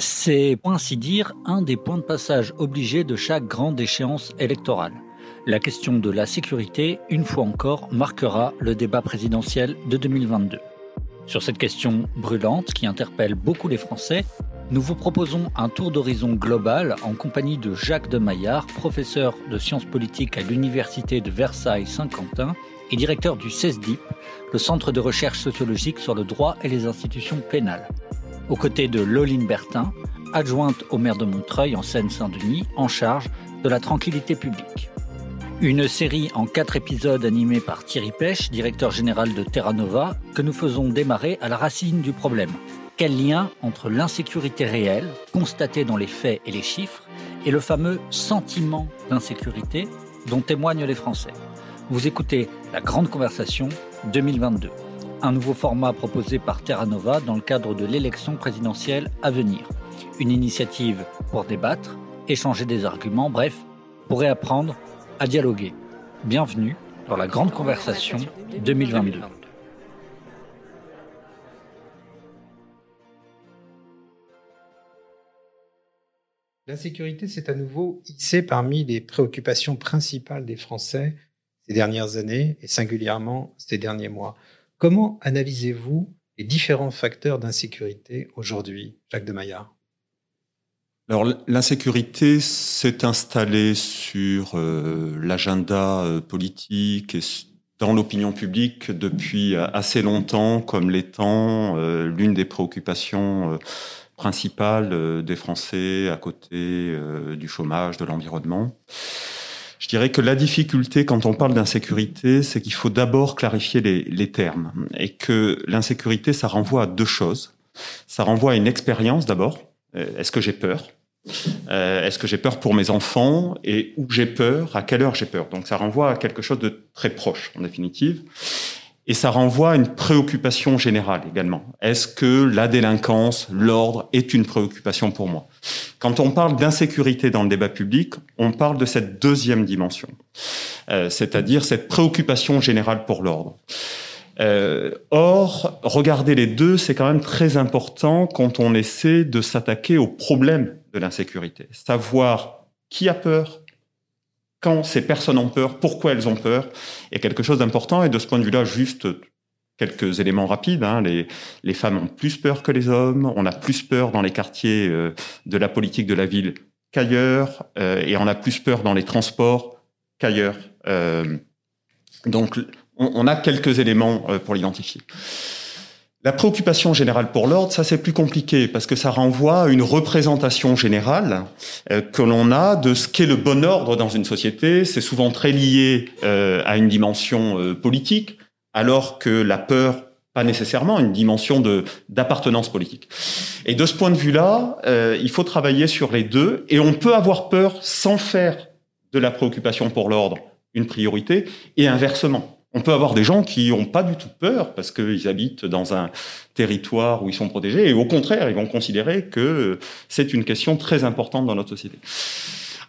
C'est, pour ainsi dire, un des points de passage obligés de chaque grande échéance électorale. La question de la sécurité, une fois encore, marquera le débat présidentiel de 2022. Sur cette question brûlante qui interpelle beaucoup les Français, nous vous proposons un tour d'horizon global en compagnie de Jacques de Maillard, professeur de sciences politiques à l'Université de Versailles-Saint-Quentin et directeur du CESDIP, le Centre de recherche sociologique sur le droit et les institutions pénales aux côtés de Loline Bertin, adjointe au maire de Montreuil en Seine-Saint-Denis, en charge de la tranquillité publique. Une série en quatre épisodes animée par Thierry Pêche, directeur général de Terra Nova, que nous faisons démarrer à la racine du problème. Quel lien entre l'insécurité réelle, constatée dans les faits et les chiffres, et le fameux sentiment d'insécurité dont témoignent les Français? Vous écoutez La Grande Conversation 2022 un nouveau format proposé par Terra Nova dans le cadre de l'élection présidentielle à venir. Une initiative pour débattre, échanger des arguments, bref, pour réapprendre à dialoguer. Bienvenue dans la grande conversation 2022. L'insécurité s'est à nouveau hissée parmi les préoccupations principales des Français ces dernières années et singulièrement ces derniers mois. Comment analysez-vous les différents facteurs d'insécurité aujourd'hui, Jacques de Maillard? Alors l'insécurité s'est installée sur euh, l'agenda euh, politique et dans l'opinion publique depuis assez longtemps comme l'étant euh, l'une des préoccupations principales des Français à côté du chômage, de l'environnement. Je dirais que la difficulté quand on parle d'insécurité, c'est qu'il faut d'abord clarifier les, les, termes et que l'insécurité, ça renvoie à deux choses. Ça renvoie à une expérience d'abord. Euh, est-ce que j'ai peur? Euh, Est-ce que j'ai peur pour mes enfants? Et où j'ai peur? À quelle heure j'ai peur? Donc ça renvoie à quelque chose de très proche en définitive. Et ça renvoie à une préoccupation générale également. Est-ce que la délinquance, l'ordre est une préoccupation pour moi? Quand on parle d'insécurité dans le débat public, on parle de cette deuxième dimension, euh, c'est-à-dire cette préoccupation générale pour l'ordre. Euh, or, regarder les deux, c'est quand même très important quand on essaie de s'attaquer au problème de l'insécurité. Savoir qui a peur, quand ces personnes ont peur, pourquoi elles ont peur, est quelque chose d'important. Et de ce point de vue-là, juste quelques éléments rapides. Hein. Les, les, femmes ont plus peur que les hommes. On a plus peur dans les quartiers euh, de la politique de la ville qu'ailleurs. Euh, et on a plus peur dans les transports qu'ailleurs. Euh, donc, on, on, a quelques éléments pour l'identifier. La préoccupation générale pour l'ordre, ça c'est plus compliqué parce que ça renvoie à une représentation générale euh, que l'on a de ce qu'est le bon ordre dans une société. C'est souvent très lié euh, à une dimension euh, politique, alors que la peur pas nécessairement une dimension de d'appartenance politique. Et de ce point de vue-là, il faut travailler sur les deux et on peut avoir peur sans faire de la préoccupation pour l'ordre une priorité et inversement. On peut avoir des gens qui n'ont pas du tout peur parce qu'ils habitent dans un territoire où ils sont protégés et au contraire, ils vont considérer que c'est une question très importante dans notre société.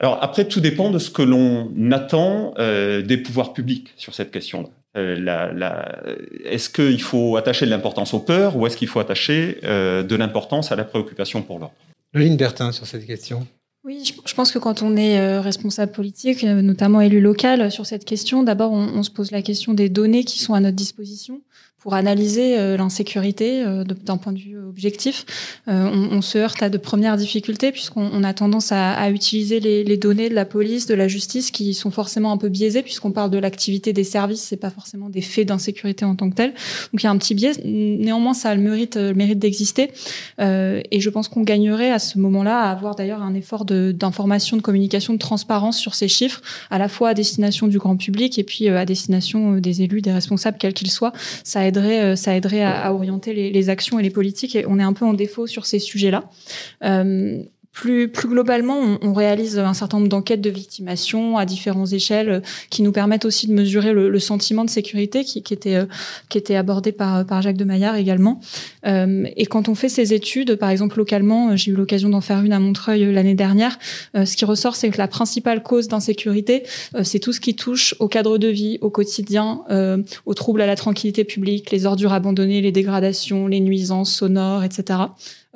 Alors après, tout dépend de ce que l'on attend euh, des pouvoirs publics sur cette question-là. Euh, est-ce qu'il faut attacher de l'importance aux peurs ou est-ce qu'il faut attacher euh, de l'importance à la préoccupation pour l'ordre? Loline Bertin sur cette question. Oui, je pense que quand on est euh, responsable politique, euh, notamment élu local, sur cette question, d'abord on, se pose la question des données qui sont à notre disposition pour analyser euh, l'insécurité euh, d'un point de vue objectif. Euh, on, se heurte à de premières difficultés puisqu'on a tendance à, utiliser les, données de la police, de la justice qui sont forcément un peu biaisées puisqu'on parle de l'activité des services, c'est pas forcément des faits d'insécurité en tant que tel. Donc il y a un petit biais. Néanmoins, ça a le mérite, le mérite d'exister. et je pense qu'on gagnerait à ce moment-là à avoir d'ailleurs un effort d'information, de, de, communication, de transparence sur ces chiffres, à la fois à destination du grand public et puis à destination des élus, des responsables, quels qu'ils soient. Ça aiderait, euh, ça aiderait à, à orienter les, les, actions et les politiques. Et on est un peu en défaut sur ces sujets-là. Euh, plus, plus globalement, on, réalise un certain nombre d'enquêtes de victimation à différentes échelles euh, qui nous permettent aussi de mesurer le, le sentiment de sécurité qui, qui, était, euh, qui était abordé par, par Jacques de Maillard également. Euh, et quand on fait ces études, par exemple localement, j'ai eu l'occasion d'en faire une à Montreuil l'année dernière, ce qui ressort, c'est que la principale cause d'insécurité, c'est tout ce qui touche au cadre de vie, au quotidien, aux troubles à la tranquillité publique, les ordures abandonnées, les dégradations, les nuisances sonores, etc.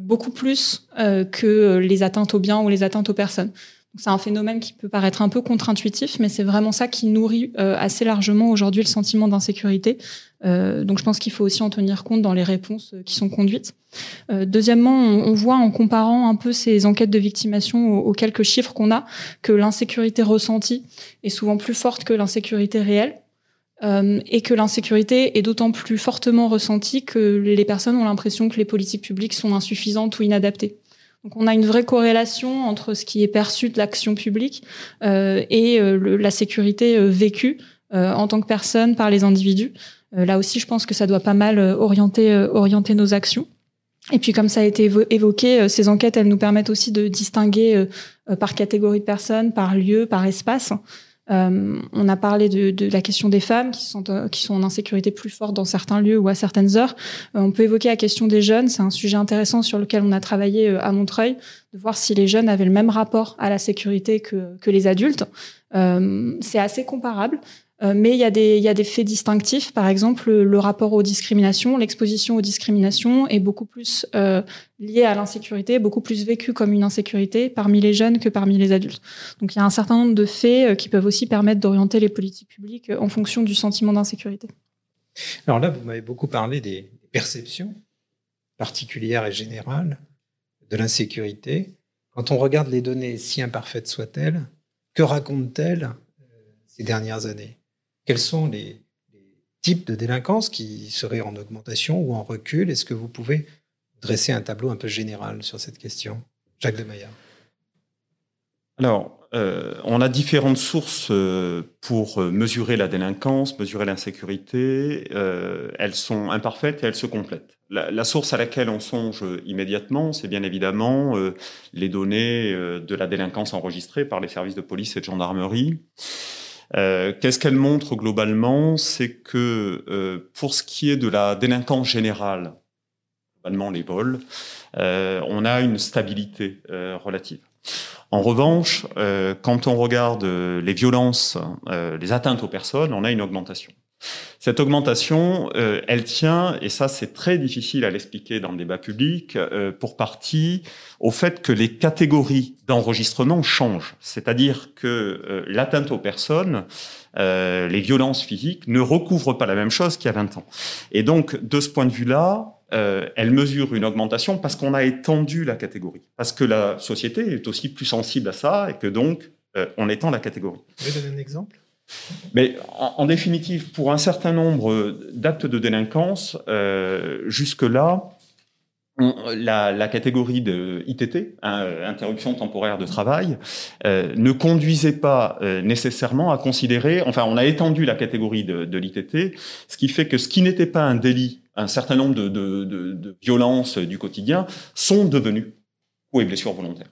beaucoup plus que les atteintes aux biens ou les atteintes aux personnes. C'est un phénomène qui peut paraître un peu contre-intuitif, mais c'est vraiment ça qui nourrit assez largement aujourd'hui le sentiment d'insécurité. donc je pense qu'il faut aussi en tenir compte dans les réponses qui sont conduites. deuxièmement, on, voit en comparant un peu ces enquêtes de victimation aux quelques chiffres qu'on a que l'insécurité ressentie est souvent plus forte que l'insécurité réelle. Euh, et que l'insécurité est d'autant plus fortement ressentie que les personnes ont l'impression que les politiques publiques sont insuffisantes ou inadaptées. Donc on a une vraie corrélation entre ce qui est perçu de l'action publique euh, et euh, la sécurité vécue en tant que personne par les individus. là aussi, je pense que ça doit pas mal orienter, orienter nos actions. Et puis, comme ça a été évoqué, ces enquêtes, elles nous permettent aussi de distinguer par catégorie de personnes, par lieu, par espace. Euh, on a parlé de, la question des femmes qui sont, euh, qui sont en insécurité plus forte dans certains lieux ou à certaines heures. Euh, on peut évoquer la question des jeunes. C'est un sujet intéressant sur lequel on a travaillé à Montreuil, de voir si les jeunes avaient le même rapport à la sécurité que, que les adultes. c'est assez comparable. Euh, mais il y, a des, faits distinctifs. Par exemple, le, rapport aux discriminations, l'exposition aux discriminations est beaucoup plus euh, lié à l'insécurité, beaucoup plus vécu comme une insécurité parmi les jeunes que parmi les adultes. Donc il y a un certain nombre de faits euh, qui peuvent aussi permettre d'orienter les politiques publiques en fonction du sentiment d'insécurité. Alors là, vous m'avez beaucoup parlé des perceptions particulières et générales de l'insécurité. Quand on regarde les données, si imparfaites soient-elles, que racontent-elles ces dernières années? Quels sont les, types de délinquance qui seraient en augmentation ou en recul? Est-ce que vous pouvez dresser un tableau un peu général sur cette question Jacques de Maillard. Alors, euh, on a différentes sources euh, pour euh, mesurer la délinquance, mesurer l'insécurité. elles sont imparfaites et elles se complètent. La, source à laquelle on songe immédiatement, c'est bien évidemment les données de la délinquance enregistrées par les services de police et de gendarmerie. Euh, qu'est-ce qu'elle montre globalement? C'est que euh, pour ce qui est de la délinquance générale, globalement les vols, euh, on a une stabilité relative. En revanche, quand on regarde les violences, les atteintes aux personnes, on a une augmentation. Cette augmentation, euh, elle tient, et ça c'est très difficile à l'expliquer dans le débat public, euh, pour partie au fait que les catégories d'enregistrement changent. C'est-à-dire que euh, l'atteinte aux personnes, les violences physiques ne recouvrent pas la même chose qu'il y a 20 ans. Et donc, de ce point de vue-là, elle mesure une augmentation parce qu'on a étendu la catégorie, parce que la société est aussi plus sensible à ça et que donc on étend la catégorie. Vous pouvez donner un exemple mais en, définitive, pour un certain nombre d'actes de délinquance, euh, jusque-là, la, catégorie de ITT, hein, interruption temporaire de travail, euh, ne conduisait pas euh, nécessairement à considérer, enfin on a étendu la catégorie de, l'ITT, ce qui fait que ce qui n'était pas un délit, un certain nombre de violences du quotidien, sont devenus coups et blessures volontaires.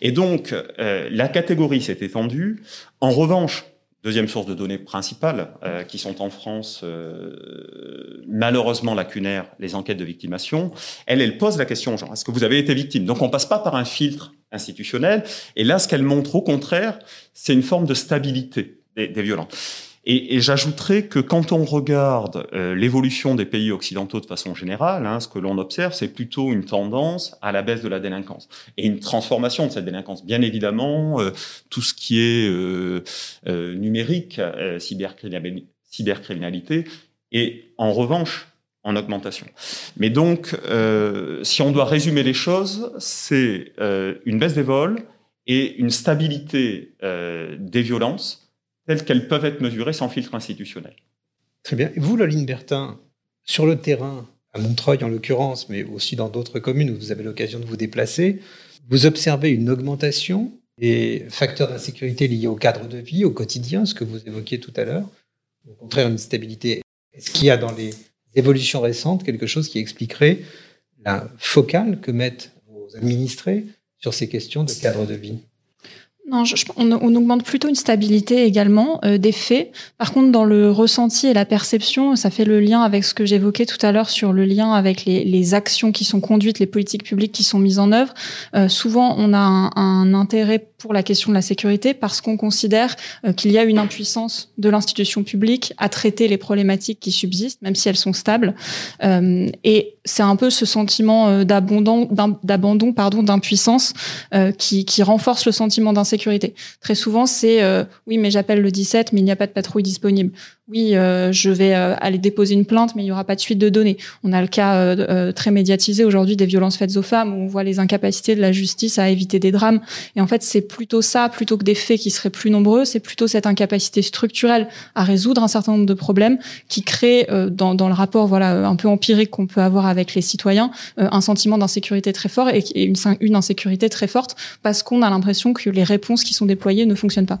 Et donc la catégorie s'est étendue. En revanche, Deuxième source de données principale, euh, qui sont en France euh, malheureusement lacunaires, les enquêtes de victimation. Elle, elle pose la question, genre, est-ce que vous avez été victime? Donc on passe pas par un filtre institutionnel. Et là, ce qu'elle montre au contraire, c'est une forme de stabilité des, des violences. Et, j'ajouterais que quand on regarde euh, l'évolution des pays occidentaux de façon générale, hein, ce que l'on observe, c'est plutôt une tendance à la baisse de la délinquance et une transformation de cette délinquance. Bien évidemment, euh, tout ce qui est euh, numérique, cybercriminalité, est en revanche en augmentation. Mais donc, si on doit résumer les choses, c'est une baisse des vols et une stabilité des violences telles qu'elles peuvent être mesurées sans filtre institutionnel. Très bien. Et vous, Loline Bertin, sur le terrain, à Montreuil en l'occurrence, mais aussi dans d'autres communes où vous avez l'occasion de vous déplacer, vous observez une augmentation des facteurs d'insécurité liés au cadre de vie, au quotidien, ce que vous évoquiez tout à l'heure, au contraire une stabilité. Est-ce qu'il y a dans les évolutions récentes quelque chose qui expliquerait la focale que mettent vos administrés sur ces questions de cadre de vie? Non, on, augmente plutôt une stabilité également euh, des faits. Par contre, dans le ressenti et la perception, ça fait le lien avec ce que j'évoquais tout à l'heure sur le lien avec les, actions qui sont conduites, les politiques publiques qui sont mises en œuvre. Euh, souvent, on a un, intérêt pour la question de la sécurité parce qu'on considère euh, qu'il y a une impuissance de l'institution publique à traiter les problématiques qui subsistent, même si elles sont stables. et c'est un peu ce sentiment d'abandon, pardon, d'impuissance qui, qui renforce le sentiment d'insécurité Très souvent, c'est euh, oui, mais j'appelle le 17, mais il n'y a pas de patrouille disponible oui, euh, je vais euh, aller déposer une plainte, mais il n'y aura pas de suite de données. On a le cas euh, très médiatisé aujourd'hui des violences faites aux femmes, où on voit les incapacités de la justice à éviter des drames. Et en fait, c'est plutôt ça, plutôt que des faits qui seraient plus nombreux, c'est plutôt cette incapacité structurelle à résoudre un certain nombre de problèmes qui crée, dans, le rapport voilà un peu empirique qu'on peut avoir avec les citoyens, un sentiment d'insécurité très fort et, une insécurité très forte parce qu'on a l'impression que les réponses qui sont déployées ne fonctionnent pas.